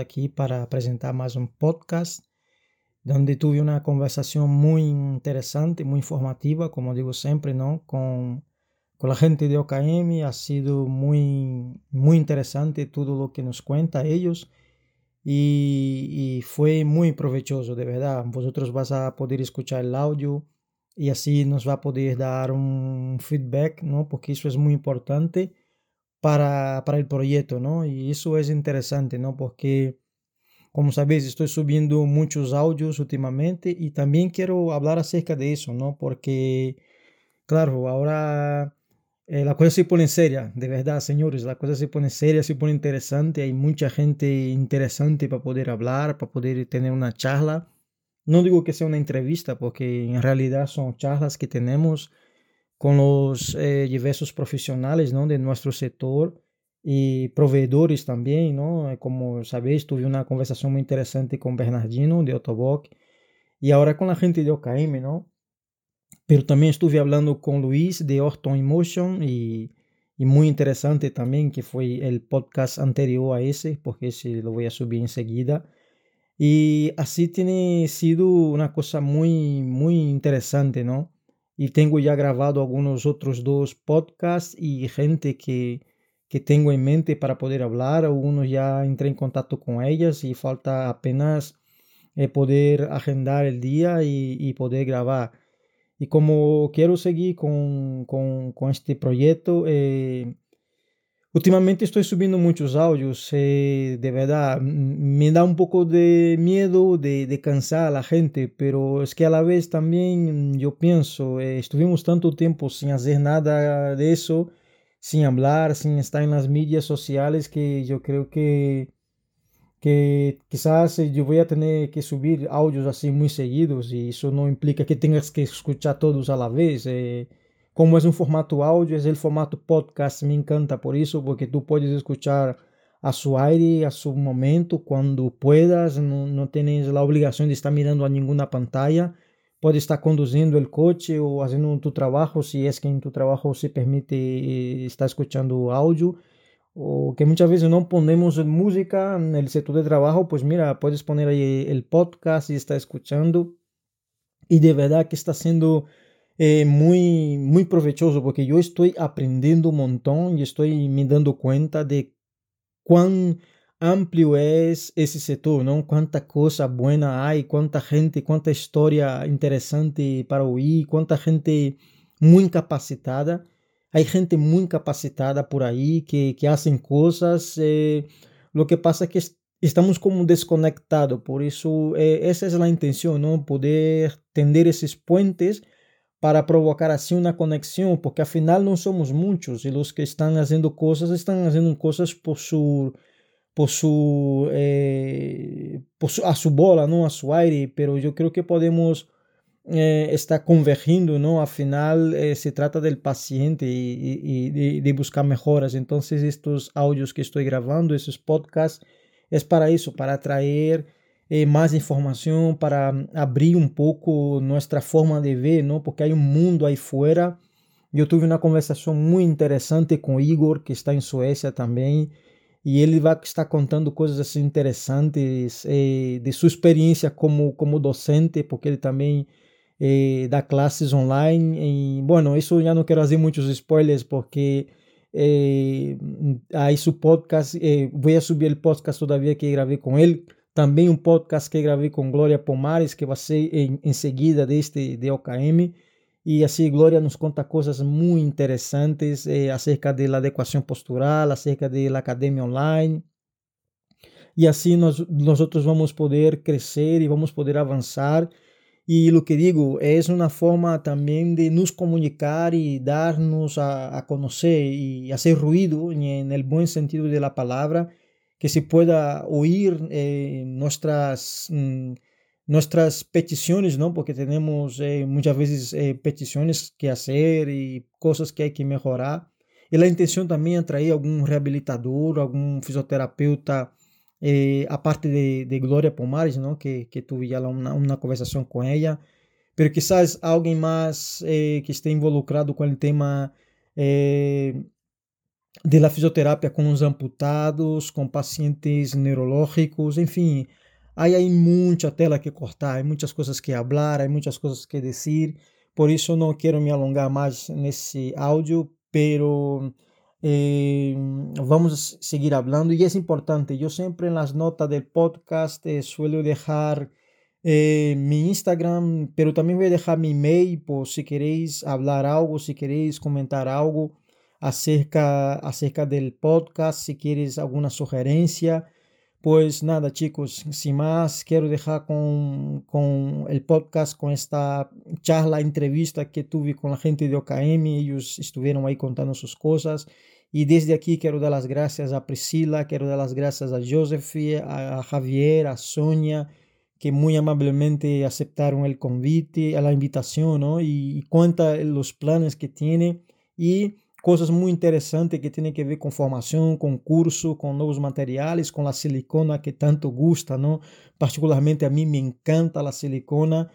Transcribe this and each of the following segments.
aquí para presentar más un podcast donde tuve una conversación muy interesante, muy informativa, como digo siempre, ¿no? Con, con la gente de OKM. Ha sido muy, muy interesante todo lo que nos cuenta ellos y, y fue muy provechoso, de verdad. Vosotros vas a poder escuchar el audio y así nos va a poder dar un feedback, ¿no? Porque eso es muy importante para, para el proyecto, ¿no? Y eso es interesante, ¿no? Porque como sabéis, estoy subiendo muchos audios últimamente y también quiero hablar acerca de eso, ¿no? Porque, claro, ahora eh, la cosa se pone seria, de verdad, señores, la cosa se pone seria, se pone interesante, hay mucha gente interesante para poder hablar, para poder tener una charla. No digo que sea una entrevista, porque en realidad son charlas que tenemos con los eh, diversos profesionales ¿no? de nuestro sector y proveedores también, ¿no? Como sabéis, tuve una conversación muy interesante con Bernardino de Otoboc y ahora con la gente de OKM, ¿no? Pero también estuve hablando con Luis de Orton Emotion y, y muy interesante también que fue el podcast anterior a ese, porque ese lo voy a subir enseguida. Y así tiene sido una cosa muy, muy interesante, ¿no? Y tengo ya grabado algunos otros dos podcasts y gente que que tengo en mente para poder hablar. Algunos ya entré en contacto con ellas y falta apenas eh, poder agendar el día y, poder grabar. Y como quiero seguir con, con, este proyecto, eh, últimamente estoy subiendo muchos audios. Eh, de verdad, me da un poco de miedo de, cansar a la gente, pero es que a la vez también yo pienso, estuvimos tanto tiempo sin hacer nada de eso sin hablar, sin estar en las medias sociales, que yo creo que, que quizás yo voy a tener que subir audios así muy seguidos y eso no implica que tengas que escuchar todos a la vez. Eh, como es un formato audio, es el formato podcast, me encanta por eso, porque tú puedes escuchar a su aire, a su momento, cuando puedas, no, no tienes la obligación de estar mirando a ninguna pantalla Puede estar conduciendo el coche o haciendo tu trabajo, si es que en tu trabajo se permite eh, estar escuchando audio, o que muchas veces no ponemos música en el sector de trabajo, pues mira, puedes poner ahí el podcast y estar escuchando. Y de verdad que está siendo eh, muy, muy provechoso porque yo estoy aprendiendo un montón y estoy me dando cuenta de cuán amplio es ese sector, ¿no? Cuánta cosa buena hay, cuánta gente, cuánta historia interesante para oír, cuánta gente muy capacitada. Hay gente muy capacitada por ahí que, que hacen cosas. Eh, lo que pasa es que estamos como desconectados, por eso eh, esa es la intención, ¿no? Poder tender esos puentes para provocar así una conexión, porque al final no somos muchos y los que están haciendo cosas están haciendo cosas por su por su, eh, por su, a su bola, ¿no? a su aire, pero yo creo que podemos eh, estar convergiendo, ¿no? Al final eh, se trata del paciente y, de, buscar mejoras. Entonces estos audios que estoy grabando, esos podcasts, es para eso, para traer más información, para abrir un poco nuestra forma de ver, ¿no? Porque hay un mundo ahí fuera. Yo tuve una conversación muy interesante con Igor, que está en Suecia también e ele vai estar contando coisas assim interessantes eh, de sua experiência como, como docente, porque ele também eh, dá classes online. E, bueno, isso já não quero fazer muitos spoilers, porque eh, aí su podcast, eh, vou subir o podcast todavia que gravei com ele. Também um podcast que gravei com Glória Pomares, que vai ser em, em seguida deste de OKM. Y así Gloria nos cuenta cosas muy interesantes eh, acerca de la adecuación postural, acerca de la academia online. Y así nos, nosotros vamos a poder crecer y vamos poder avanzar. Y lo que digo, es una forma también de nos comunicar y darnos a, a conocer y hacer ruido en el buen sentido de la palabra, que se pueda oír eh, nuestras... Mm, nuestras peticiones, ¿no? Porque tenemos eh, muchas veces eh, peticiones que hacer y cosas que hay que mejorar. Y la intención también es traer algún rehabilitador, algún fisioterapeuta, eh, aparte de, Gloria Pomares, ¿no? Que, que tuve ya una, una, conversación con ella. Pero quizás alguien más que esté involucrado con el tema de la fisioterapia con los amputados, con pacientes neurológicos, enfim, hay, hay mucha tela que cortar, hay muchas cosas que hablar, hay muchas cosas que decir, por eso no quiero me alongar más en ese audio, pero eh, vamos seguir hablando. Y es importante, yo siempre en las notas del podcast eh, suelo dejar eh, mi Instagram, pero también voy a dejar mi mail por si queréis hablar algo, si queréis comentar algo acerca, acerca del podcast, si quieres alguna sugerencia. Pues nada, chicos, sin más, quiero dejar con, con, el podcast, con esta charla, entrevista que tuve con la gente de OKM. Ellos estuvieron ahí contando sus cosas. Y desde aquí quiero dar las gracias a Priscila, quiero dar las gracias a Joseph, a, Javier, a Sonia, que muy amablemente aceptaron el convite, a la invitación, ¿no? Y, y cuenta los planes que tiene. Y cosas muy interesantes que tienen que ver con formación, con curso, con nuevos materiales, con la silicona que tanto gusta, ¿no? Particularmente a mí me encanta la silicona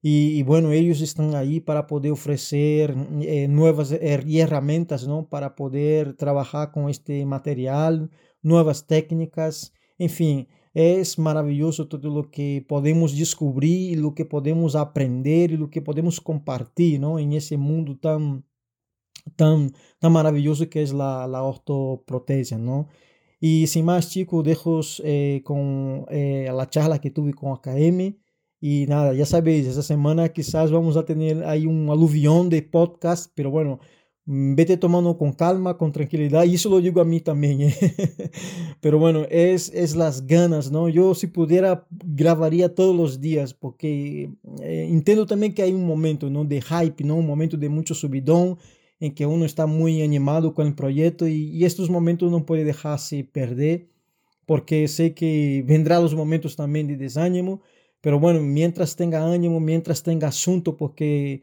y, bueno, ellos están ahí para poder ofrecer eh, nuevas herramientas, ¿no? Para poder trabajar con este material, nuevas técnicas, en fin. Es maravilloso todo lo que podemos descubrir, lo que podemos aprender y lo que podemos compartir, ¿no? En ese mundo tan, tan, tan maravilloso que es la, la ortoprotesia, ¿no? Y sin más, chicos, dejo eh, con eh, la charla que tuve con AKM. Y nada, ya sabéis, esta semana quizás vamos a tener ahí un aluvión de podcast, pero bueno, mm, vete tomando con calma, con tranquilidad, y eso lo digo a mí también, ¿eh? pero bueno, es, es las ganas, ¿no? Yo si pudiera grabaría todos los días, porque eh, entiendo también que hay un momento, ¿no? De hype, ¿no? Un momento de mucho subidón, en que uno está muy animado con el proyecto y, estos momentos no puede dejarse perder porque sé que vendrán los momentos también de desánimo, pero bueno, mientras tenga ánimo, mientras tenga asunto, porque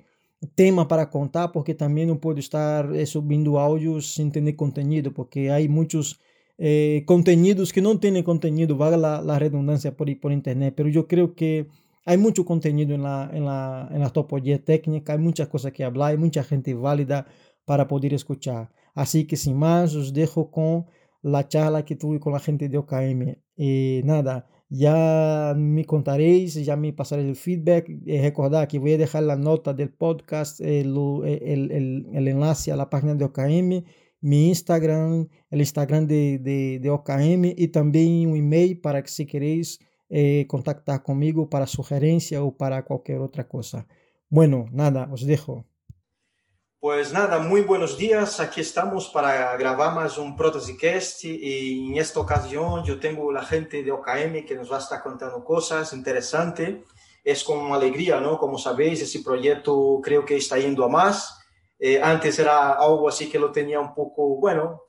tema para contar, porque también no puedo estar subiendo audios sin tener contenido, porque hay muchos eh, contenidos que no tienen contenido, valga la, la redundancia por, por internet, pero yo creo que hay mucho contenido en la, en la, en la técnica, hay muchas cosas que hablar, hay mucha gente válida, para poder escuchar. Así que sin más, os dejo con la charla que tuve con la gente de OKM. Y nada, ya me contaréis, ya me pasaréis el feedback. Y recordad que voy a dejar la nota del podcast, el, el, el, el enlace a la página de OKM, mi Instagram, el Instagram de, de, de OKM y también un email para que si queréis eh, contactar conmigo para sugerencia o para cualquier otra cosa. Bueno, nada, os dejo. Pues nada, muy buenos días. Aquí estamos para grabar más un Protesicast y en esta ocasión yo tengo la gente de OKM que nos va a estar contando cosas interesantes. Es con alegría, ¿no? Como sabéis, ese proyecto creo que está yendo a más. Eh, antes era algo así que lo tenía un poco, bueno,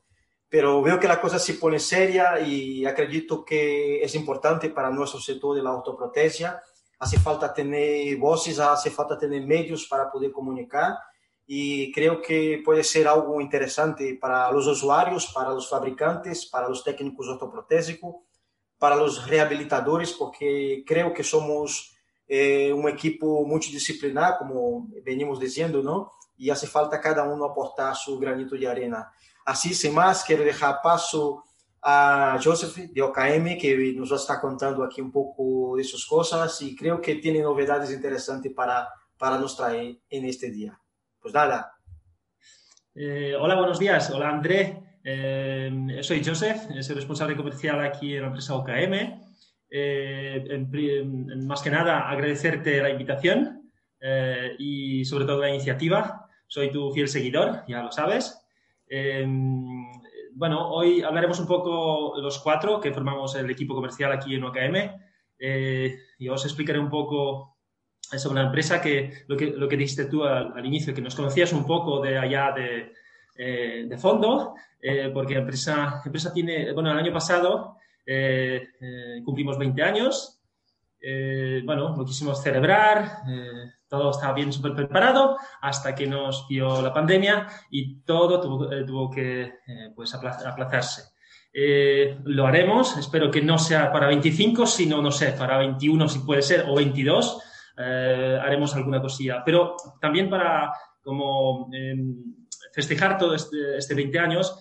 pero veo que la cosa se pone seria y acredito que es importante para nuestro sector de la autoprotesia. Hace falta tener voces, hace falta tener medios para poder comunicar y creo que puede ser algo interesante para los usuarios, para los fabricantes, para los técnicos ortoprotésicos, para los rehabilitadores, porque creo que somos eh, un equipo multidisciplinar, como venimos diciendo, ¿no? Y hace falta cada uno aportar su granito de arena. Así, sin más, quiero dejar paso a Joseph de OKM, que nos estar contando aquí un poco de sus cosas y creo que tiene novedades interesantes para, para nos traer en este día. Pues nada. Eh, hola, buenos días. Hola, André. Eh, soy Joseph, soy responsable comercial aquí en la empresa OKM. Eh, más que nada, agradecerte la invitación y sobre todo la iniciativa. Soy tu fiel seguidor, ya lo sabes. Bueno, hoy hablaremos un poco los cuatro que formamos el equipo comercial aquí en OKM y os explicaré un poco sobre la empresa que lo que, lo que dijiste tú al, inicio, que nos conocías un poco de allá de, eh, de fondo, eh, porque la empresa, empresa tiene, bueno, el año pasado eh, cumplimos 20 años, bueno, lo quisimos celebrar, todo estaba bien súper preparado hasta que nos dio la pandemia y todo tuvo, tuvo que pues aplazarse. lo haremos, espero que no sea para 25, sino, no sé, para 21 si puede ser, o 22, eh, haremos alguna cosilla. Pero también para como em, festejar todo este, 20 este años,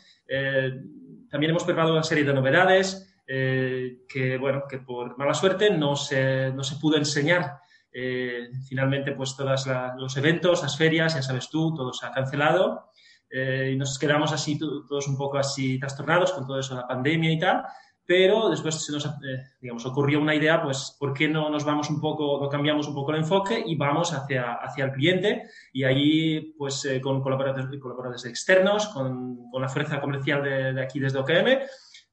también hemos preparado una serie de novedades que, bueno, que por mala suerte no se, no se pudo enseñar eh, finalmente, pues todos los eventos, las ferias, ya sabes tú, todo se ha cancelado eh, y nos quedamos así todos un poco así trastornados con todo eso la pandemia y tal. Pero después se nos, eh, digamos, ocurrió una idea, pues, ¿por qué no nos vamos un poco, no cambiamos un poco el enfoque y vamos hacia, hacia el cliente? Y allí, pues, con colaboradores, colaboradores externos, con, con, la fuerza comercial de, de aquí desde OKM,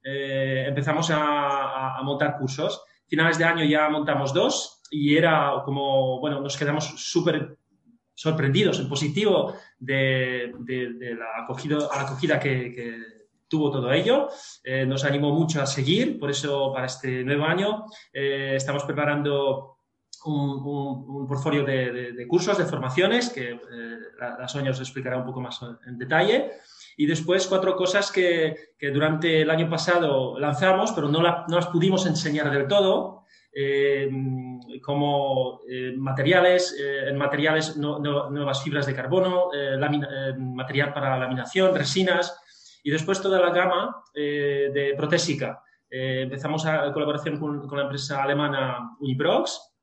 empezamos a, montar cursos. Finales de año ya montamos dos, y era como, bueno, nos quedamos súper sorprendidos en positivo de, la, acogida, la acogida que, tuvo todo ello. Eh, nos animó mucho a seguir, por eso para este nuevo año eh, estamos preparando un, un, portfolio de, cursos, de formaciones, que eh, la, Sonia os explicará un poco más en detalle. Y después cuatro cosas que, que durante el año pasado lanzamos, pero no, no las pudimos enseñar del todo, eh, como eh, materiales, eh, materiales nuevas fibras de carbono, material para laminación, resinas y después toda la gama de protésica. empezamos a colaboración con, la empresa alemana Uniprox,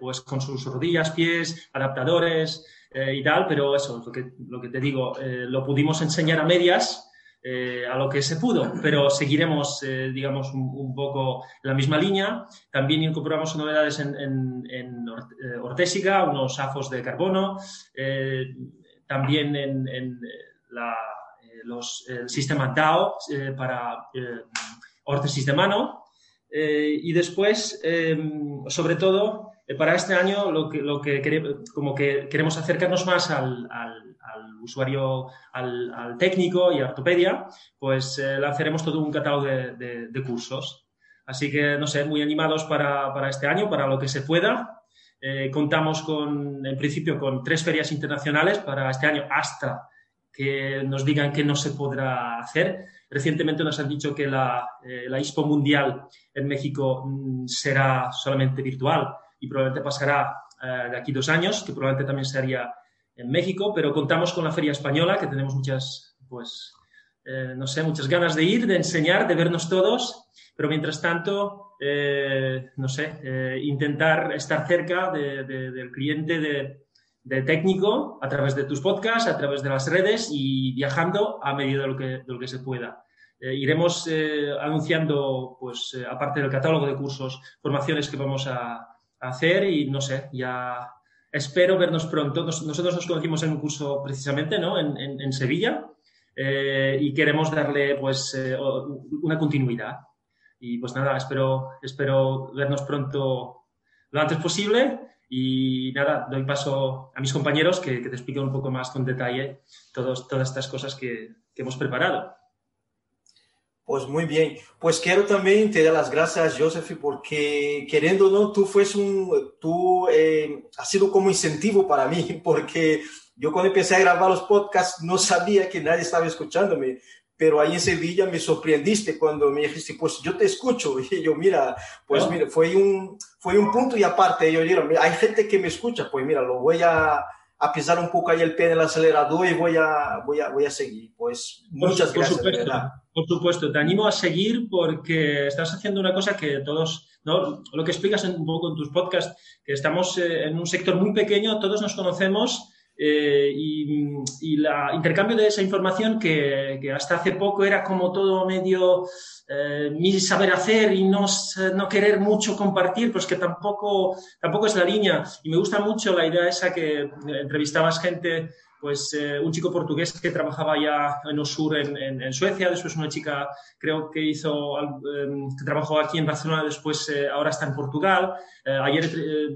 pues con sus rodillas, pies, adaptadores y tal, pero eso, lo que, lo que te digo, lo pudimos enseñar a medias eh, a lo que se pudo, pero seguiremos, eh, digamos, un, poco la misma línea. También incorporamos novedades en, eh, ortésica, unos afos de carbono, también en, el sistema DAO para órtesis de mano. y después, sobre todo, para este año, lo que, lo que, como que queremos acercarnos más al usuario, al, técnico y a ortopedia, pues eh, lanzaremos todo un catálogo de, cursos. Así que, no sé, muy animados para, este año, para lo que se pueda. Eh, contamos con, en principio, con tres ferias internacionales para este año hasta que nos digan que no se podrá hacer. Recientemente nos han dicho que la, eh, la Expo Mundial en México mm, será solamente virtual y probablemente pasará de aquí dos años, que probablemente también sería en México, pero contamos con la Feria Española, que tenemos muchas, pues, eh, no sé, muchas ganas de ir, de enseñar, de vernos todos, pero mientras tanto, eh, no sé, eh, intentar estar cerca del cliente, de, técnico, a través de tus podcasts, a través de las redes y viajando a medida de lo que, de lo que se pueda. iremos anunciando, pues, aparte del catálogo de cursos, formaciones que vamos a hacer y, no sé, ya Espero vernos pronto. nosotros nos conocimos en un curso precisamente ¿no? en, Sevilla eh, y queremos darle pues eh, una continuidad. Y pues nada, espero, espero vernos pronto lo antes posible y nada, doy paso a mis compañeros que, te expliquen un poco más con detalle todos, todas estas cosas que, que hemos preparado. Pues muy bien. Pues quiero también te dar las gracias, Joseph, porque queriendo o no, tú fues un, tú eh, has sido como incentivo para mí, porque yo cuando empecé a grabar los podcasts no sabía que nadie estaba escuchándome, pero ahí en Sevilla me sorprendiste cuando me dijiste, pues yo te escucho. Y yo, mira, pues mira, fue un, fue un punto y aparte. Yo digo, hay gente que me escucha, pues mira, lo voy a, a pisar un poco ahí el pie en el acelerador y voy a, voy a, voy a seguir. Pues muchas por, gracias. Supuesto, por supuesto, te animo a seguir porque estás haciendo una cosa que todos, ¿no? lo que explicas un poco en tus podcasts, que estamos eh, en un sector muy pequeño, todos nos conocemos eh, y, el intercambio de esa información que, que, hasta hace poco era como todo medio eh, mi saber hacer y no, no, querer mucho compartir, pues que tampoco, tampoco es la línea. Y me gusta mucho la idea esa que entrevistabas gente pues eh, un chico portugués que trabajaba ya en Osur en, en, Suecia, después una chica creo que hizo, em, que trabajó aquí en Barcelona, después eh, ahora está en Portugal. Eh, ayer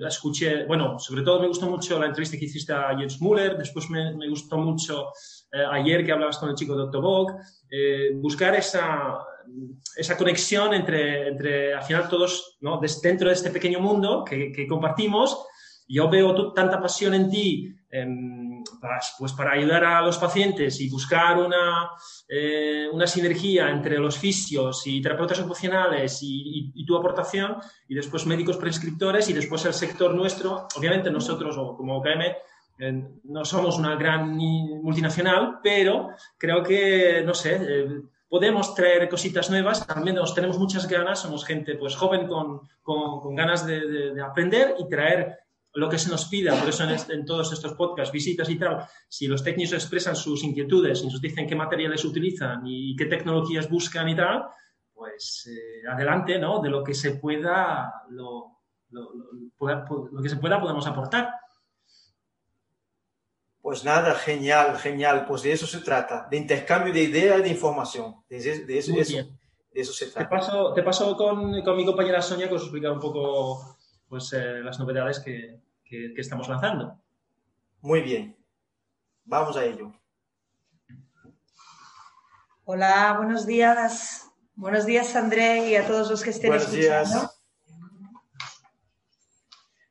escuché, bueno, sobre todo me gustó mucho la entrevista que hiciste a Jens Müller, después me, me gustó mucho ayer que hablabas con el chico de Octobog, buscar esa, esa conexión entre, entre, al final todos, ¿no? dentro de este pequeño mundo que compartimos, yo veo tanta pasión en ti Em, pues para ayudar a los pacientes y buscar una, eh, una sinergia entre los fisios y terapeutas ocupacionales y, tu aportación, y después médicos prescriptores y después el sector nuestro, obviamente nosotros como OKM no somos una gran multinacional, pero creo que, no sé, eh, podemos traer cositas nuevas, al menos tenemos muchas ganas, somos gente pues joven con, con, ganas de, aprender y traer lo que se nos pida, por eso en, todos estos podcasts, visitas y tal, si los técnicos expresan sus inquietudes y nos dicen qué materiales utilizan y qué tecnologías buscan y tal, pues eh, adelante, ¿no? De lo que se pueda, lo, lo que se pueda podemos aportar. Pues nada, genial, genial. Pues de eso se trata, de intercambio de ideas y de información. De, eso, eso, se trata. Te paso, te paso con, mi compañera Sonia que os explicar un poco pues, eh, las novedades que, que, estamos lanzando. Muy bien. Vamos a ello. Hola, buenos días. Buenos días, André, y a todos los que estén buenos escuchando. Días.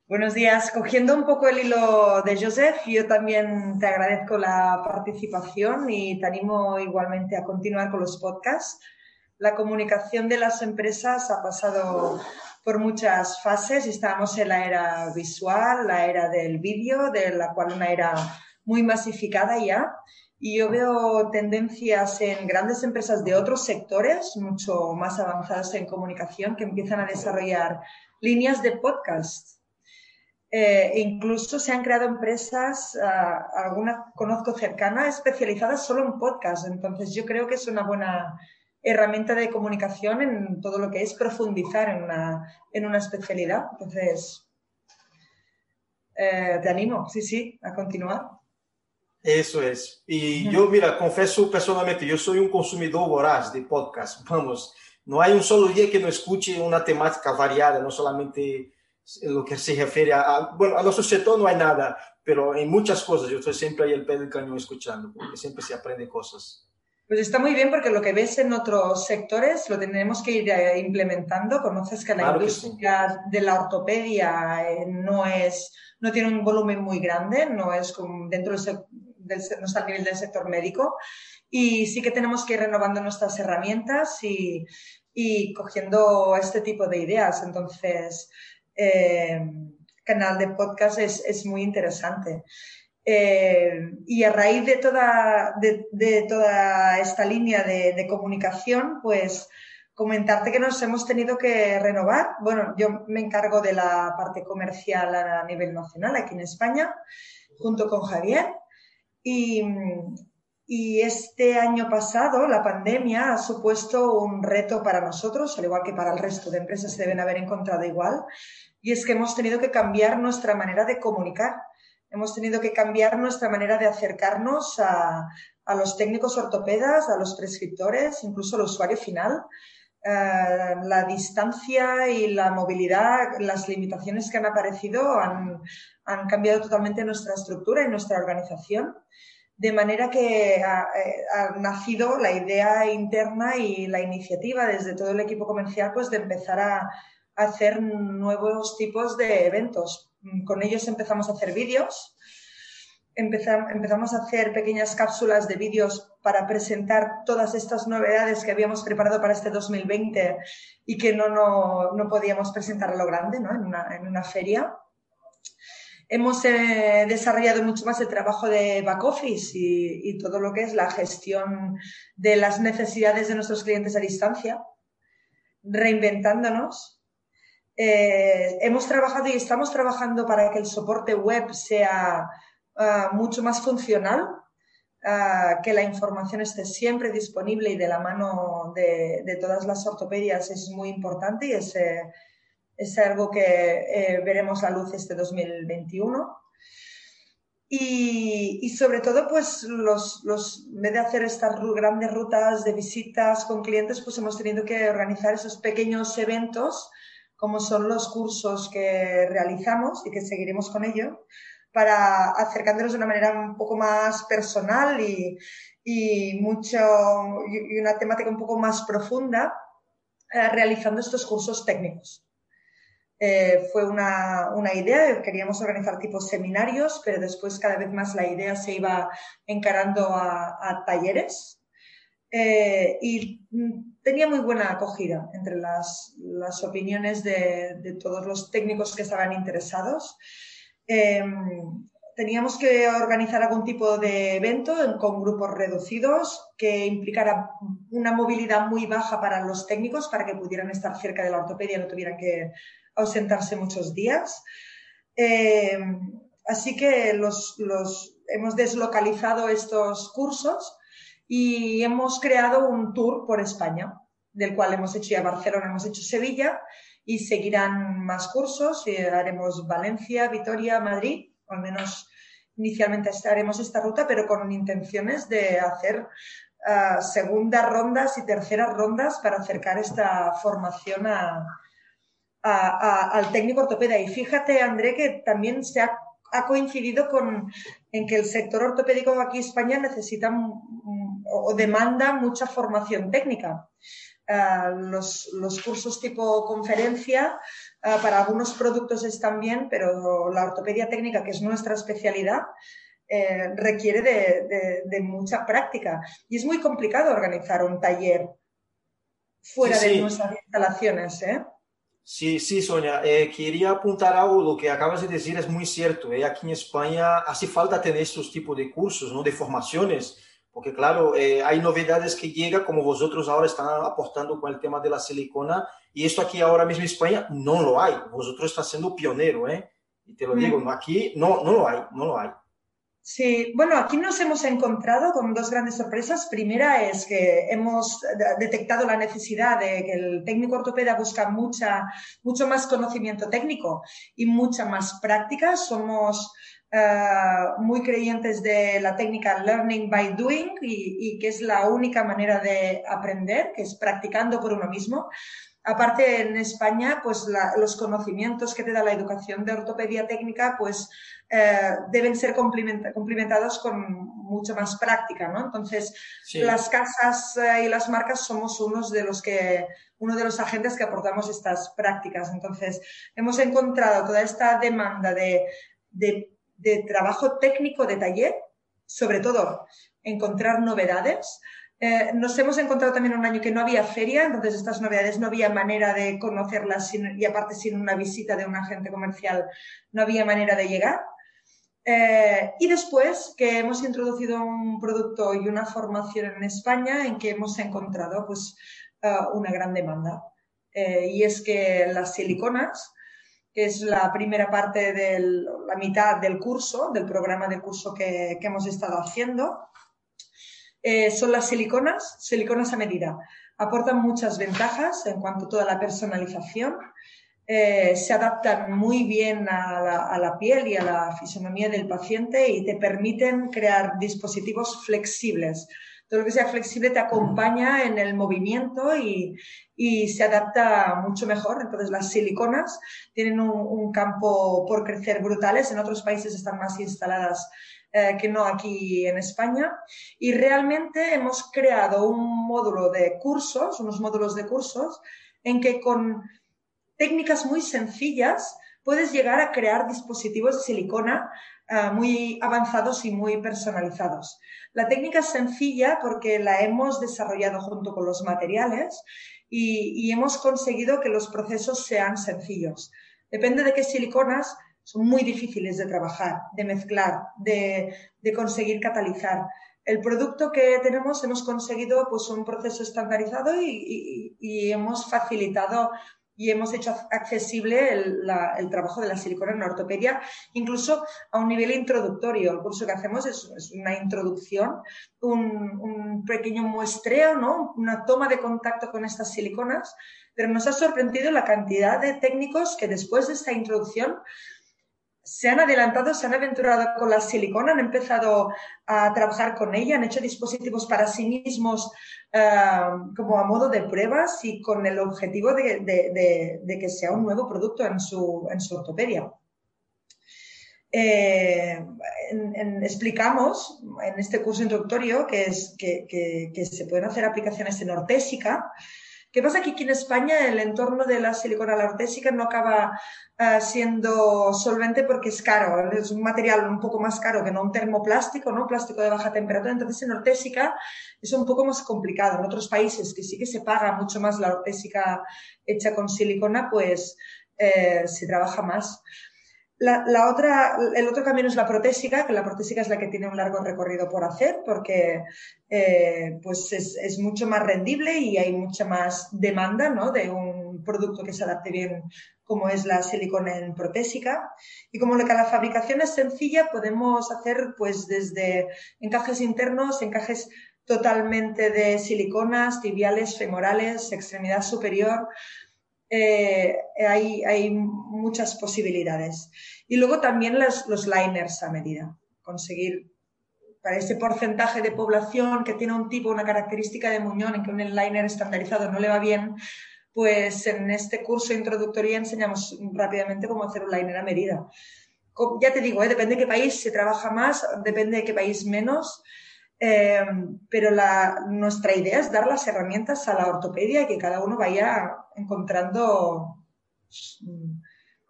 Buenos días. Cogiendo un poco el hilo de Joseph, yo también te agradezco la participación y te animo igualmente a continuar con los podcasts. La comunicación de las empresas ha pasado por muchas fases. Estábamos en la era visual, la era del vídeo, de la cual una era muy masificada ya. Y yo veo tendencias en grandes empresas de otros sectores, mucho más avanzadas en comunicación, que empiezan a desarrollar líneas de podcast eh, incluso se han creado empresas, ah, alguna conozco cercana, especializadas solo en podcast. Entonces yo creo que es una buena herramienta de comunicación en todo lo que es profundizar en una, en una especialidad. Entonces, eh, te animo, sí, sí, a continuar. Eso es. Y yo, mira, confieso personalmente, yo soy un consumidor voraz de podcast. Vamos, no hay un solo día que no escuche una temática variada, no solamente lo que se refiere a, bueno, a nuestro sector no hay nada, pero en muchas cosas yo estoy siempre ahí al pie del cañón escuchando, porque siempre se aprende cosas. Pues está muy bien porque lo que ves en otros sectores lo tenemos que ir eh, implementando. Conoces que la industria de la ortopedia eh, no es, no tiene un volumen muy grande, no es como dentro del, no está al nivel del sector médico. Y sí que tenemos que ir renovando nuestras herramientas y, y cogiendo este tipo de ideas. Entonces, eh, canal de podcast es, muy interesante. Eh, y a raíz de toda, de, toda esta línea de, comunicación, pues comentarte que nos hemos tenido que renovar. Bueno, yo me encargo de la parte comercial a nivel nacional aquí en España, junto con Javier. Y, y este año pasado, la pandemia ha supuesto un reto para nosotros, al igual que para el resto de empresas se deben haber encontrado igual, y es que hemos tenido que cambiar nuestra manera de comunicar. Hemos tenido que cambiar nuestra manera de acercarnos a, los técnicos ortopedas, a los prescriptores, incluso al usuario final. Eh, la distancia y la movilidad, las limitaciones que han aparecido han, cambiado totalmente nuestra estructura y nuestra organización de manera que ha, eh, nacido la idea interna y la iniciativa desde todo el equipo comercial pues de empezar a, hacer nuevos tipos de eventos. Con ellos empezamos a hacer vídeos, empezamos a hacer pequeñas cápsulas de vídeos para presentar todas estas novedades que habíamos preparado para este 2020 y que no, podíamos presentar a lo grande en, una, feria. Hemos eh, desarrollado mucho más el trabajo de back office y, todo lo que es la gestión de las necesidades de nuestros clientes a distancia, reinventándonos eh, hemos trabajado y estamos trabajando para que el soporte web sea ah, mucho más funcional, ah, que la información esté siempre disponible y de la mano de, todas las ortopedias es muy importante y es, es algo que eh, veremos la luz este 2021. Y, y, sobre todo, pues los, los, en vez de hacer estas grandes rutas de visitas con clientes, pues hemos tenido que organizar esos pequeños eventos como son los cursos que realizamos y que seguiremos con ello, para acercándonos de una manera un poco más personal y, y mucho, y una temática un poco más profunda, eh, realizando estos cursos técnicos. Eh, fue una, una, idea, queríamos organizar tipos seminarios, pero después cada vez más la idea se iba encarando a, a talleres eh, y mm, tenía muy buena acogida entre las, opiniones de, todos los técnicos que estaban interesados. Em, teníamos que organizar algún tipo de evento con grupos reducidos que implicara una movilidad muy baja para los técnicos para que pudieran estar cerca de la ortopedia y no tuvieran que ausentarse muchos días. Eh, así que los, hemos deslocalizado estos cursos y hemos creado un tour por España, del cual hemos hecho ya Barcelona, hemos hecho Sevilla y seguirán más cursos. Y haremos Valencia, Vitoria, Madrid, al menos inicialmente haremos esta ruta, pero con intenciones de hacer uh, segundas rondas y terceras rondas para acercar esta formación a, al técnico ortopeda. Y fíjate, André, que también se ha, coincidido con en que el sector ortopédico aquí en España necesita o demanda mucha formación técnica. Eh, los, cursos tipo conferencia eh, para algunos productos están bien, pero la ortopedia técnica, que es nuestra especialidad, eh, requiere de, mucha práctica. Y es muy complicado organizar un taller fuera de nuestras instalaciones. Sí, sí, Sonia. quería apuntar algo, lo que acabas de decir es muy cierto. Aquí en España hace falta tener estos tipos de cursos, ¿no? de formaciones porque claro, eh, hay novedades que llegan, como vosotros ahora están aportando con el tema de la silicona, y esto aquí ahora mismo en España no lo hay. Vosotros estás siendo pionero, ¿eh? Y te lo digo, mm. aquí no, no lo hay, no lo hay. Sí, bueno, aquí nos hemos encontrado con dos grandes sorpresas. Primera es que hemos detectado la necesidad de que el técnico ortopeda busca mucha, mucho más conocimiento técnico y mucha más práctica. Somos eh, muy creyentes de la técnica learning by doing y, que es la única manera de aprender, que es practicando por uno mismo. Aparte, en España, pues los conocimientos que te da la educación de ortopedia técnica, pues eh, deben ser complementados con mucha más práctica, ¿no? Entonces, las casas eh, y las marcas somos unos de los que, uno de los agentes que aportamos estas prácticas. Entonces, hemos encontrado toda esta demanda de, de de trabajo técnico de taller, sobre todo encontrar novedades. Eh, nos hemos encontrado también un año que no había feria, entonces estas novedades no había manera de conocerlas y aparte sin una visita de un agente comercial no había manera de llegar. Eh, y después que hemos introducido un producto y una formación en España en que hemos encontrado pues, eh, una gran demanda. y es que las siliconas que es la primera parte de la mitad del curso, del programa de curso que, hemos estado haciendo. Eh, son las siliconas, siliconas a medida. Aportan muchas ventajas en cuanto a toda la personalización. Eh, se adaptan muy bien a la, a la, piel y a la fisonomía del paciente y te permiten crear dispositivos flexibles todo lo que sea flexible te acompaña en el movimiento y, se adapta mucho mejor. Entonces, las siliconas tienen un, campo por crecer brutales. En otros países están más instaladas eh, que no aquí en España. Y realmente hemos creado un módulo de cursos, unos módulos de cursos, en que con técnicas muy sencillas puedes llegar a crear dispositivos de silicona eh, muy avanzados y muy personalizados. La técnica es sencilla porque la hemos desarrollado junto con los materiales y, hemos conseguido que los procesos sean sencillos. Depende de qué siliconas, son muy difíciles de trabajar, de mezclar, de, conseguir catalizar. El producto que tenemos hemos conseguido pues, un proceso estandarizado y hemos facilitado y hemos hecho accesible el, trabajo de la silicona en la ortopedia, incluso a un nivel introductorio. El curso que hacemos es, una introducción, un, pequeño muestreo, ¿no? una toma de contacto con estas siliconas, pero nos ha sorprendido la cantidad de técnicos que después de esta introducción se han adelantado, se han aventurado con la silicona, han empezado a trabajar con ella, han hecho dispositivos para sí mismos eh, como a modo de pruebas y con el objetivo de, que sea un nuevo producto en su, en su ortopedia. Eh, explicamos en este curso introductorio que, que, que, se pueden hacer aplicaciones en ortésica ¿Qué pasa aquí, en España el entorno de la silicona ortésica no acaba eh, siendo solvente porque es caro, es un material un poco más caro que no un termoplástico, ¿no? Plástico de baja temperatura, entonces en ortésica es un poco más complicado. En otros países que sí que se paga mucho más la ortésica hecha con silicona, pues eh, se trabaja más. La, otra, el otro camino es la protésica, que la protésica es la que tiene un largo recorrido por hacer porque eh, pues es, mucho más rendible y hay mucha más demanda ¿no? de un producto que se adapte bien como es la silicona en protésica. Y como la fabricación es sencilla, podemos hacer pues desde encajes internos, encajes totalmente de siliconas, tibiales, femorales, extremidad superior, eh, hay, muchas posibilidades. Y luego también los, liners a medida. Conseguir para ese porcentaje de población que tiene un tipo, una característica de muñón en que un liner estandarizado no le va bien, pues en este curso introductorio enseñamos rápidamente cómo hacer un liner a medida. Ya te digo, ¿eh? depende de qué país se trabaja más, depende de qué país menos, eh, pero nuestra idea es dar las herramientas a la ortopedia y que cada uno vaya encontrando mm,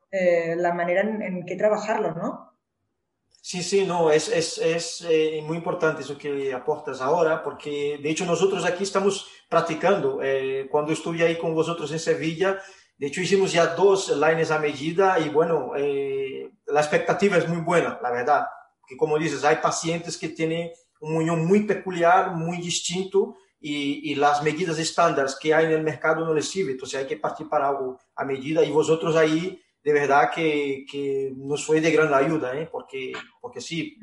eh, la manera en, que trabajarlo, ¿no? Sí, sí, no, es, es, es eh, muy importante eso que aportas ahora, porque de hecho nosotros aquí estamos practicando. Eh, cuando estuve ahí con vosotros en Sevilla, de hecho hicimos ya dos lines a medida y bueno, la expectativa es muy buena, la verdad. Que como dices, hay pacientes que tienen un muñón muy peculiar, muy distinto y, las medidas estándares que hay en el mercado no les sirven, entonces hay que partir para algo a medida y vosotros ahí de verdad que, que nos fue de gran ayuda, ¿eh? porque, porque sí.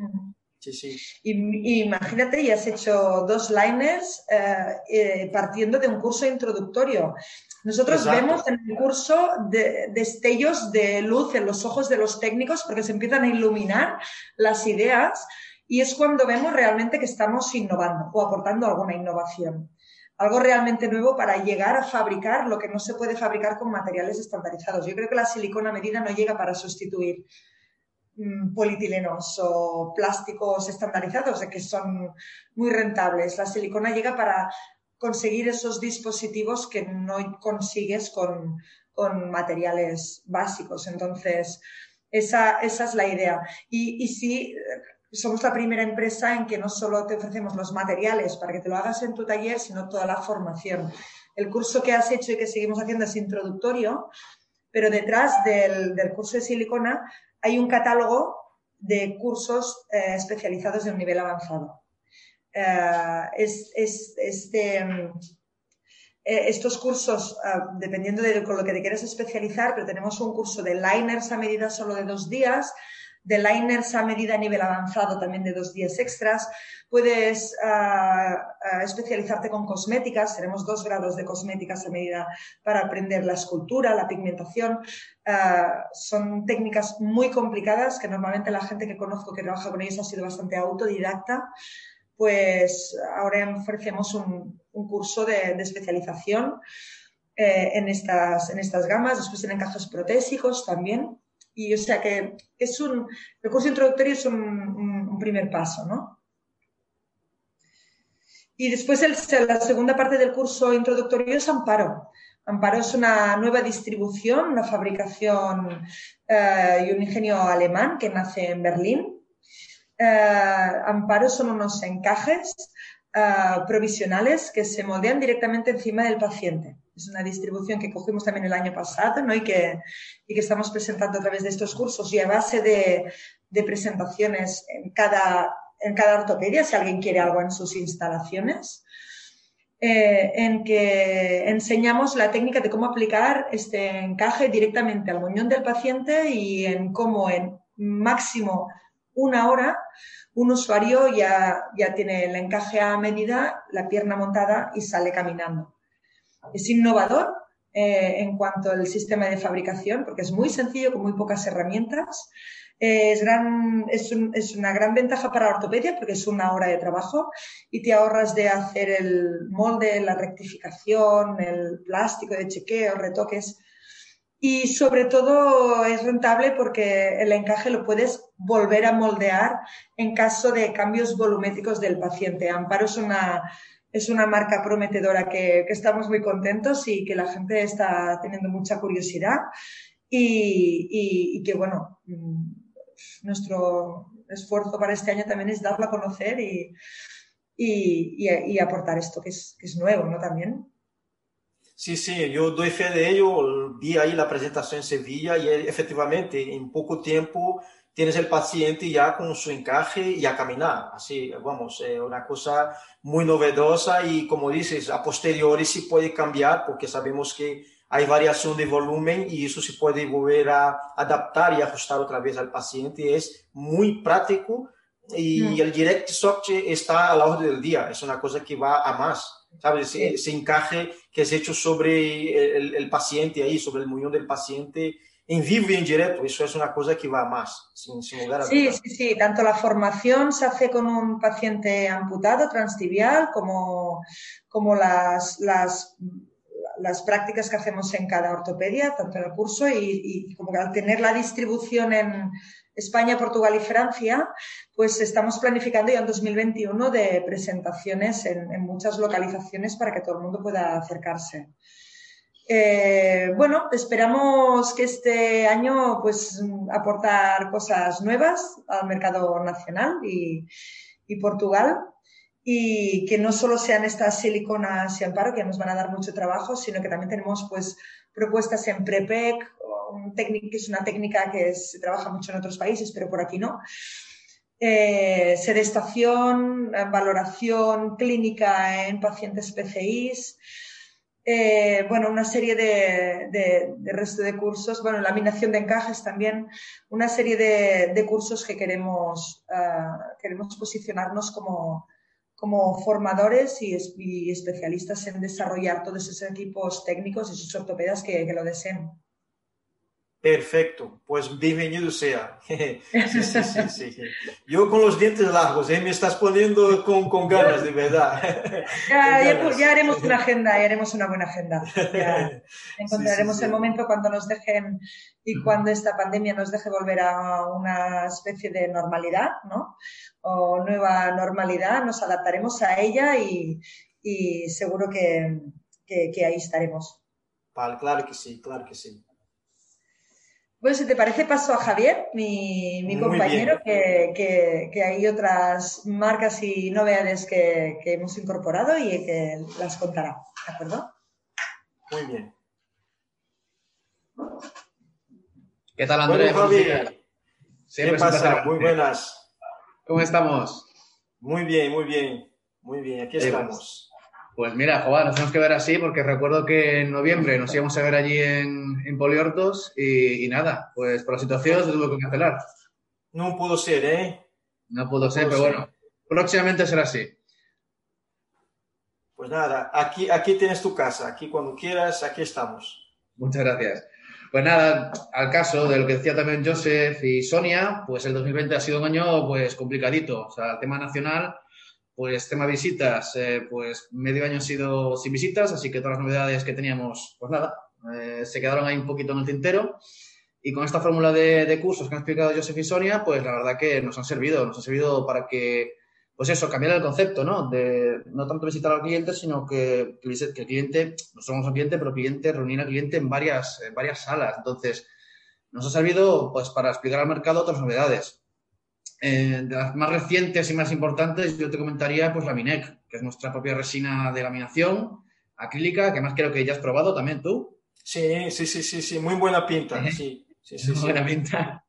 Sí, sí. Y, imagínate, y has hecho dos liners eh, eh, partiendo de un curso introductorio. Nosotros vemos en el curso de, destellos de luz en los ojos de los técnicos porque se empiezan a iluminar las ideas y es cuando vemos realmente que estamos innovando o aportando alguna innovación. Algo realmente nuevo para llegar a fabricar lo que no se puede fabricar con materiales estandarizados. Yo creo que la silicona medida no llega para sustituir mm, polietilenos o plásticos estandarizados, de que son muy rentables. La silicona llega para conseguir esos dispositivos que no consigues con, materiales básicos. Entonces, esa, es la idea. Y, y sí, somos la primera empresa en que no solo te ofrecemos los materiales para que te lo hagas en tu taller, sino toda la formación. El curso que has hecho y que seguimos haciendo es introductorio, pero detrás del, curso de silicona hay un catálogo de cursos eh, especializados de un nivel avanzado. Eh, es, este, eh, estos cursos, dependiendo de con lo que te quieras especializar, pero tenemos un curso de liners a medida solo de dos días, de liners a medida a nivel avanzado también de dos días extras. Puedes ah, ah, especializarte con cosméticas, tenemos dos grados de cosméticas a medida para aprender la escultura, la pigmentación. Ah, son técnicas muy complicadas que normalmente la gente que conozco que trabaja con ellas ha sido bastante autodidacta. Pues ahora ofrecemos un, curso de, especialización eh, en, estas, en estas gamas. Después en encajes protésicos también y o sea que es un, el curso introductorio es un, primer paso, ¿no? Y después la segunda parte del curso introductorio es Amparo. Amparo es una nueva distribución, una fabricación eh, y un ingenio alemán que nace en Berlín. Eh, Amparo son unos encajes eh, provisionales que se moldean directamente encima del paciente. Es una distribución que cogimos también el año pasado ¿no? y, que, y que estamos presentando a través de estos cursos y a base de, presentaciones en cada, en cada ortopedia, si alguien quiere algo en sus instalaciones. Eh, en que enseñamos la técnica de cómo aplicar este encaje directamente al muñón del paciente y en cómo en máximo una hora un usuario ya, ya tiene el encaje a medida, la pierna montada y sale caminando. Es innovador eh, en cuanto al sistema de fabricación, porque es muy sencillo, con muy pocas herramientas. Eh, es, gran, es, es, una gran ventaja para la ortopedia porque es una hora de trabajo y te ahorras de hacer el molde, la rectificación, el plástico de chequeo, retoques. Y sobre todo es rentable porque el encaje lo puedes volver a moldear en caso de cambios volumétricos del paciente. Amparo es una, es una marca prometedora que, estamos muy contentos y que la gente está teniendo mucha curiosidad y, que, bueno, mm, nuestro esfuerzo para este año también es darlo a conocer y, aportar esto que es, nuevo, ¿no? También. Sí, sí, yo doy fe de ello. Vi ahí la presentación en Sevilla y efectivamente en poco tiempo tienes el paciente ya con su encaje y a caminar. Así, vamos, eh, una cosa muy novedosa y como dices, a posteriori sí puede cambiar porque sabemos que hay variación de volumen y eso se puede volver a adaptar y ajustar otra vez al paciente. Es muy práctico y mm. el Direct Soft está a la orden del día. Es una cosa que va a más. ¿sabes? Ese, encaje que es hecho sobre el, paciente ahí, sobre el muñón del paciente en vivo y en directo. Eso es una cosa que va más, sin, sin lugar a Sí, sí, sí. Tanto la formación se hace con un paciente amputado, transtibial, como, como las, las, las prácticas que hacemos en cada ortopedia, tanto en el curso y, y como al tener la distribución en España, Portugal y Francia, pues estamos planificando ya en 2021 de presentaciones en, muchas localizaciones para que todo el mundo pueda acercarse. Eh, bueno, esperamos que este año pues aportar cosas nuevas al mercado nacional y, Portugal y que no solo sean estas siliconas y amparo que nos van a dar mucho trabajo, sino que también tenemos pues propuestas en PREPEC, que es una técnica que se trabaja mucho en otros países, pero por aquí no. Eh, sedestación, valoración clínica en pacientes PCIs, eh, bueno, una serie de, resto de cursos, bueno, laminación de encajes también, una serie de, cursos que queremos, ah, queremos posicionarnos como, como formadores y, especialistas en desarrollar todos esos equipos técnicos y sus ortopedas que lo deseen. Perfecto, pues bienvenido sea. sí, sí, sí, sí, Yo con los dientes largos, ¿eh? me estás poniendo con, con ganas, de verdad. Ya, haremos una agenda, ya haremos una buena agenda. encontraremos el momento cuando nos dejen y cuando esta pandemia nos deje volver a una especie de normalidad, ¿no? O nueva normalidad, nos adaptaremos a ella y, y seguro que, que, que ahí estaremos. Vale, claro que sí, claro que sí. Bueno, si te parece, paso a Javier, mi, compañero, que, hay otras marcas y novedades que, hemos incorporado y que las contará. ¿De acuerdo? Muy bien. ¿Qué tal, Andrés? Javier. ¿Qué pasa? Muy buenas. ¿Cómo estamos? Muy bien, muy bien. Muy bien, aquí estamos. Pues mira, joder, nos tenemos que ver así porque recuerdo que en noviembre nos íbamos a ver allí en, en Poliortos y, nada, pues por la situación se tuvo que cancelar. No pudo ser, ¿eh? No pudo ser, pero bueno, próximamente será así. Pues nada, aquí, aquí tienes tu casa, aquí cuando quieras, aquí estamos. Muchas gracias. Pues nada, al caso de lo que decía también Joseph y Sonia, pues el 2020 ha sido un año pues complicadito. O sea, el tema nacional pues tema visitas, eh, pues medio año ha sido sin visitas, así que todas las novedades que teníamos, pues nada, eh, se quedaron ahí un poquito en el tintero. Y con esta fórmula de, cursos que han explicado Joseph y Sonia, pues la verdad que nos han servido, nos han servido para que, pues eso, cambiar el concepto, ¿no? De no tanto visitar al cliente, sino que, que el cliente, no somos un cliente, pero cliente, reunir al cliente en varias, en varias salas. Entonces, nos ha servido pues para explicar al mercado otras novedades. Eh, de las más recientes y más importantes, yo te comentaría pues la Minec, que es nuestra propia resina de laminación acrílica, que más creo que ya has probado también tú. Sí, sí, sí, sí, sí, muy buena pinta. Sí, sí, sí, buena pinta.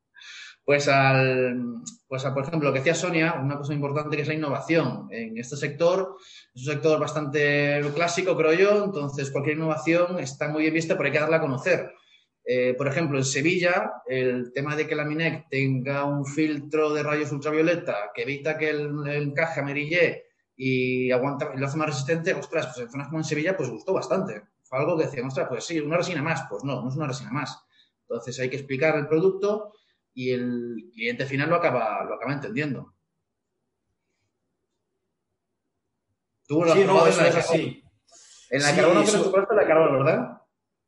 Pues al, pues por ejemplo, lo que decía Sonia, una cosa importante que es la innovación. En este sector es un sector bastante clásico, creo yo, entonces cualquier innovación está muy bien vista, pero hay que darla a conocer. Eh, por ejemplo, en Sevilla, el tema de que la Minec tenga un filtro de rayos ultravioleta que evita que el, encaje amarille y aguanta y lo hace más resistente, ostras, pues en zonas como en Sevilla, pues gustó bastante. Fue algo que decía, ostras, pues sí, una resina más. Pues no, no es una resina más. Entonces hay que explicar el producto y el cliente final lo acaba, lo acaba entendiendo. Tú lo sí, no, eso es así. En la carbono que nos compraste la carbono, ¿verdad?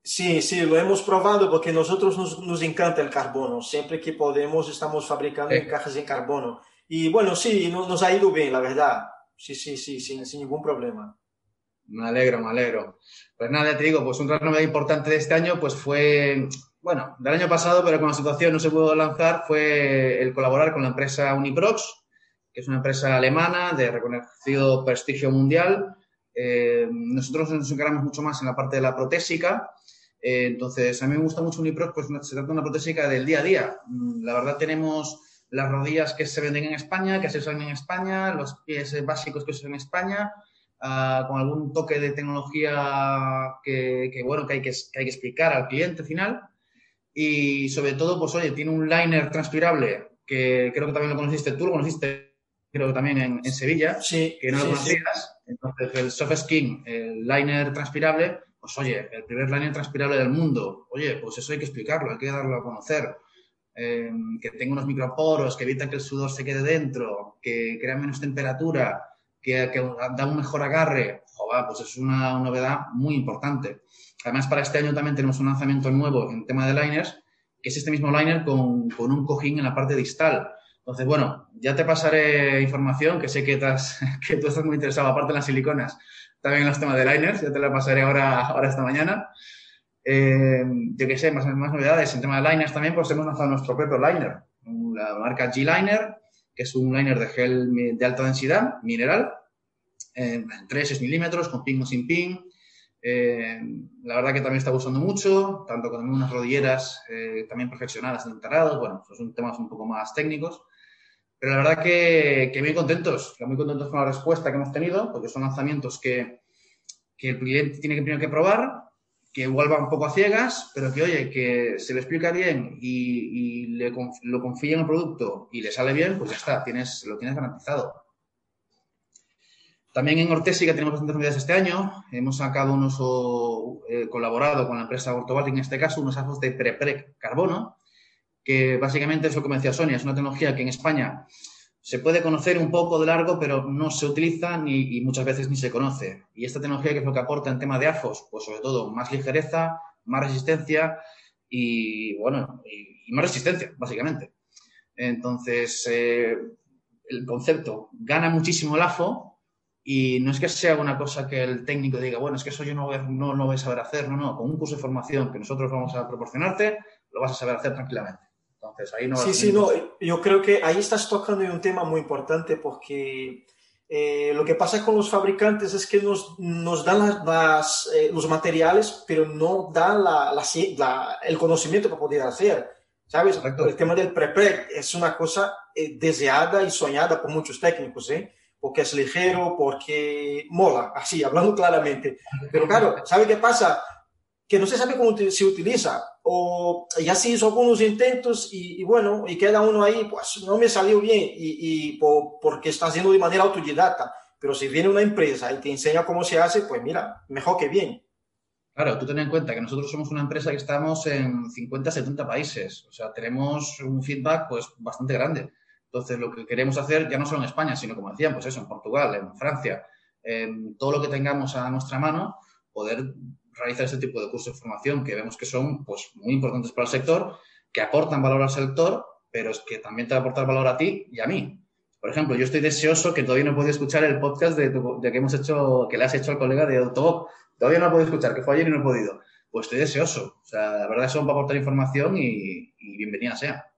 Sí, sí, lo hemos probado porque nosotros nos, encanta el carbono. Siempre que podemos estamos fabricando encajes en carbono. Y bueno, sí, nos, ha ido bien, la verdad. Sí, sí, sí, sin, ningún problema. Me alegro, me alegro. Pues nada, te digo, pues un gran novedad importante de este año pues fue, bueno, del año pasado, pero con la situación no se pudo lanzar, fue el colaborar con la empresa Uniprox, que es una empresa alemana de reconocido prestigio mundial, Eh, nosotros nos encargamos mucho más en la parte de la protésica. Eh, entonces, a mí me gusta mucho Uniprox, pues se trata de una protésica del día a día. Mm, la verdad, tenemos las rodillas que se venden en España, que se usan en España, los pies básicos que se usan en España, ah, con algún toque de tecnología que, bueno, que hay que, que hay que explicar al cliente final. Y sobre todo, pues oye, tiene un liner transpirable que creo que también lo conociste tú, lo conociste creo que también en, Sevilla, sí, que no lo conocías. Entonces, el Soft Skin, el liner transpirable, pues oye, el primer liner transpirable del mundo, oye, pues eso hay que explicarlo, hay que darlo a conocer. Em, que tenga unos microporos, que evita que el sudor se quede dentro, que crea menos temperatura, que, da un mejor agarre, joder, pues es una, novedad muy importante. Además, para este año también tenemos un lanzamiento nuevo en tema de liners, que es este mismo liner con, con un cojín en la parte distal. Entonces, bueno, ya te pasaré información, que sé que, que tú estás muy interesado, aparte de las siliconas, también los temas de liners, ya te la pasaré ahora, ahora esta mañana. Eh, yo qué sé, más, más novedades en tema de liners también, pues hemos lanzado nuestro propio liner, la marca G-Liner, que es un liner de gel de alta densidad, mineral, en 3-6 milímetros, con pin o sin pin. Eh, la verdad que también está gustando mucho, tanto con unas rodilleras eh, también perfeccionadas en enterrados, bueno, son temas un poco más técnicos. Pero la verdad que, muy contentos, muy contentos con la respuesta que hemos tenido, porque son lanzamientos que, el cliente tiene que primero que probar, que igual va un poco a ciegas, pero que oye, que se le explica bien y, le, lo confía en el producto y le sale bien, pues ya está, tienes, lo tienes garantizado. También en Ortésica tenemos bastantes novedades este año. Hemos sacado unos, eh, colaborado con la empresa Ortobaltic en este caso, unos azos de pre carbono, que básicamente es lo que me decía Sonia, es una tecnología que en España se puede conocer un poco de largo, pero no se utiliza ni, y muchas veces ni se conoce. Y esta tecnología, que es lo que aporta en tema de AFOS, pues sobre todo más ligereza, más resistencia y, bueno, y, más resistencia, básicamente. Entonces, eh, el concepto gana muchísimo el AFO y no es que sea una cosa que el técnico diga, bueno, es que eso yo no no, no voy a saber hacer, no, no, con un curso de formación que nosotros vamos a proporcionarte, lo vas a saber hacer tranquilamente. Sí, sí, no, yo creo que ahí estás tocando un tema muy importante porque eh, lo que pasa con los fabricantes es que nos, nos dan las, eh, los materiales, pero no dan la, la, el conocimiento para poder hacer. ¿Sabes? El tema del prepre es una cosa eh, deseada y soñada por muchos técnicos, ¿eh? porque es ligero, porque mola, así, hablando claramente. Pero claro, ¿sabe qué pasa? Que no se sabe cómo se utiliza o ya se hizo algunos intentos y, bueno, y queda uno ahí, pues no me salió bien y, y porque está haciendo de manera autodidacta. Pero si viene una empresa y te enseña cómo se hace, pues mira, mejor que bien. Claro, tú ten en cuenta que nosotros somos una empresa que estamos en 50, 70 países. O sea, tenemos un feedback pues bastante grande. Entonces, lo que queremos hacer, ya no solo en España, sino como decían, pues eso, en Portugal, en Francia, en todo lo que tengamos a nuestra mano, poder realizar este tipo de cursos de formación que vemos que son pues, muy importantes para el sector, que aportan valor al sector, pero es que también te va a aportar valor a ti y a mí. Por ejemplo, yo estoy deseoso que todavía no he podido escuchar el podcast de, que hemos hecho, que le has hecho al colega de Autobob. Todavía no he podido escuchar, que fue ayer y no he podido. Pues estoy deseoso. O sea, la verdad son para aportar información y, bienvenida sea.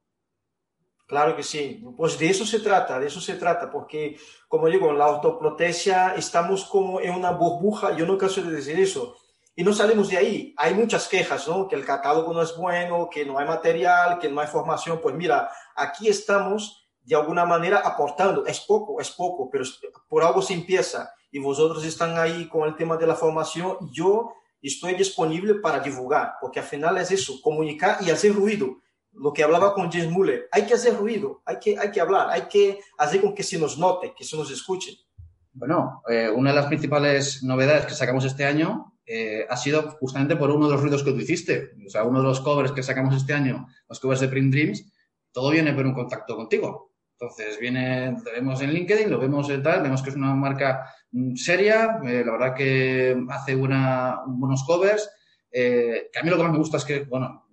Claro que sí. Pues de eso se trata, de eso se trata, porque, como digo, la autoprotesia estamos como en una burbuja, yo no canso de decir eso, y no salimos de ahí. Hay muchas quejas, ¿no? Que el catálogo no es bueno, que no hay material, que no hay formación. Pues mira, aquí estamos de alguna manera aportando. Es poco, es poco, pero por algo se empieza. Y vosotros están ahí con el tema de la formación. Yo estoy disponible para divulgar, porque al final es eso, comunicar y hacer ruido. Lo que hablaba con James Muller, hay que hacer ruido, hay que, hay que hablar, hay que hacer con que se nos note, que se nos escuche. Bueno, eh, una de las principales novedades que sacamos este año eh, ha sido justamente por uno de los ruidos que tú hiciste. O sea, uno de los covers que sacamos este año, los covers de Print Dreams, todo viene por un contacto contigo. Entonces, viene, lo vemos en LinkedIn, lo vemos en tal, vemos que es una marca mm, seria, eh, la verdad que hace buenos covers. Eh, que a mí lo que más me gusta es que, bueno,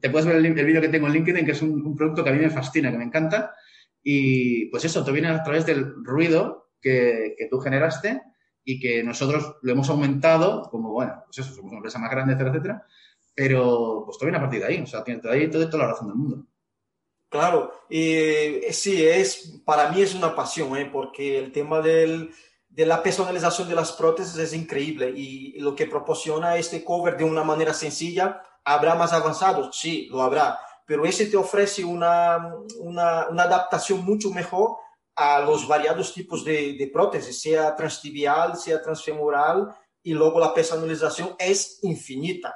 te puedes ver el, vídeo que tengo en LinkedIn, que es un, producto que a mí me fascina, que me encanta. Y pues eso, te viene a través del ruido que, que tú generaste y que nosotros lo hemos aumentado, como bueno, pues eso, somos una empresa más grande, etcétera, etcétera, pero pues todavía una partida ahí, o sea, tiene ahí toda la razón del mundo. Claro, y sí, es, para mí es una pasión, ¿eh? porque el tema del, de la personalización de las prótesis es increíble y lo que proporciona este cover de una manera sencilla, ¿habrá más avanzados? Sí, lo habrá, pero ese te ofrece una, una, una adaptación mucho mejor a los variados tipos de, de prótesis, sea transtibial, sea transfemoral, y luego la personalización es infinita.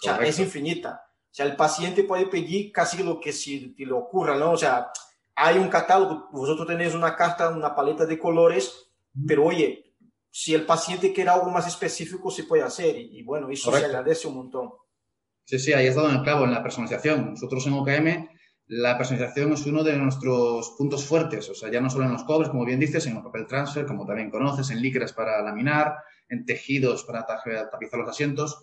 O sea, es infinita. O sea, el paciente puede pedir casi lo que se le ocurra, ¿no? O sea, hay un catálogo, vosotros tenéis una carta, una paleta de colores, pero oye, si el paciente quiere algo más específico, se puede hacer. Y, bueno, eso se agradece un montón. Sí, sí, ahí has dado en el clavo, en la personalización. Nosotros en OKM, la personalización es uno de nuestros puntos fuertes. O sea, ya no solo en los cobres, como bien dices, en el papel transfer, como también conoces, en licras para laminar, en tejidos para tapizar los asientos.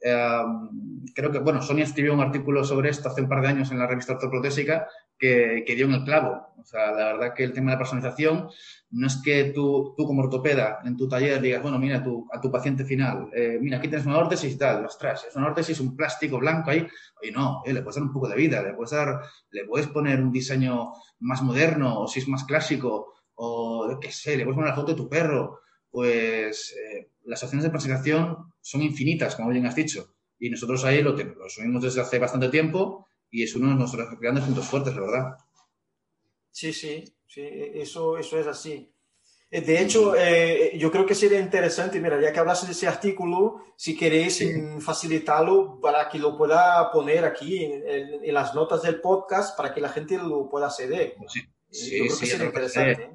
Em, creo que, bueno, Sonia escribió un artículo sobre esto hace un par de años en la revista ortoprotésica que, que, dio en el clavo. O sea, la verdad que el tema de la personalización no es que tú, tú como ortopeda en tu taller digas, bueno, mira tu, a tu paciente final, eh, mira, aquí tienes una órtesis y tal, ostras, es una órtesis, un plástico blanco ahí, y no, eh, le puedes dar un poco de vida, le puedes dar, le puedes poner un diseño más moderno, o si es más clásico, o qué sé, le puedes poner la foto de tu perro, pues eh, las opciones de personalización son infinitas, como bien has dicho, y nosotros ahí lo, lo asumimos desde hace bastante tiempo y es uno de nuestros grandes puntos fuertes, la verdad. Sí, sí, sí, eso, eso es así. Eh, de hecho, eh, yo creo que sería interesante, mira, ya que hablaste de ese artículo, si queréis facilitarlo para que lo pueda poner aquí en, las notas del podcast para que la gente lo pueda acceder. Sí, sí, yo creo que sería interesante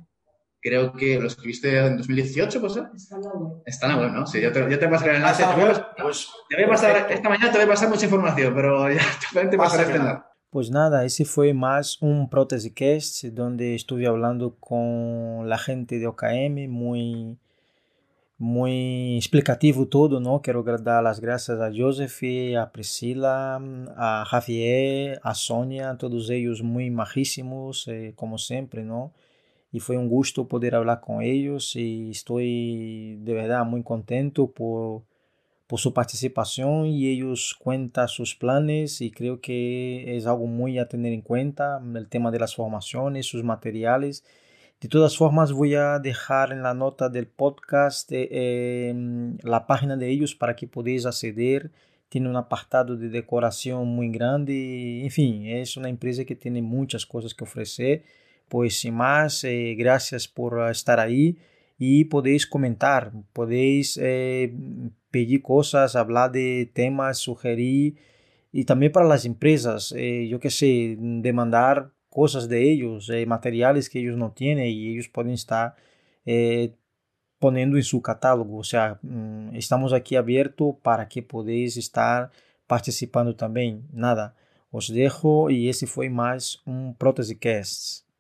creo que lo escribiste en 2018, ¿pues? Está en la web. Está en la web, ¿no? Sí, yo te, yo te pasaré el enlace. Pues, te voy a pasar, esta mañana te voy a pasar mucha información, pero ya te pasaré este enlace. Pues nada, ese fue más un Cast donde estuve hablando con la gente de OKM, muy, muy explicativo todo, ¿no? Quiero dar las gracias a Joseph, a Priscila, a Javier, a Sonia, todos ellos muy majísimos, eh, como siempre, ¿no? Y fue un gusto poder hablar con ellos y estoy de verdad muy contento por, por su participación y ellos cuentan sus planes y creo que es algo muy a tener en cuenta el tema de las formaciones, sus materiales. De todas formas voy a dejar en la nota del podcast eh, la página de ellos para que podáis acceder. Tiene un apartado de decoración muy grande. En fin, es una empresa que tiene muchas cosas que ofrecer pues sin más, eh, gracias por estar ahí y podéis comentar, podéis eh, pedir cosas, hablar de temas, sugerir y también para las empresas, eh, yo qué sé, demandar cosas de ellos, materiales que ellos no tienen y ellos pueden estar poniendo en su catálogo. O sea, mm, estamos aquí abiertos para que podáis estar participando también. Nada, os dejo y ese fue más un Prótese Casts.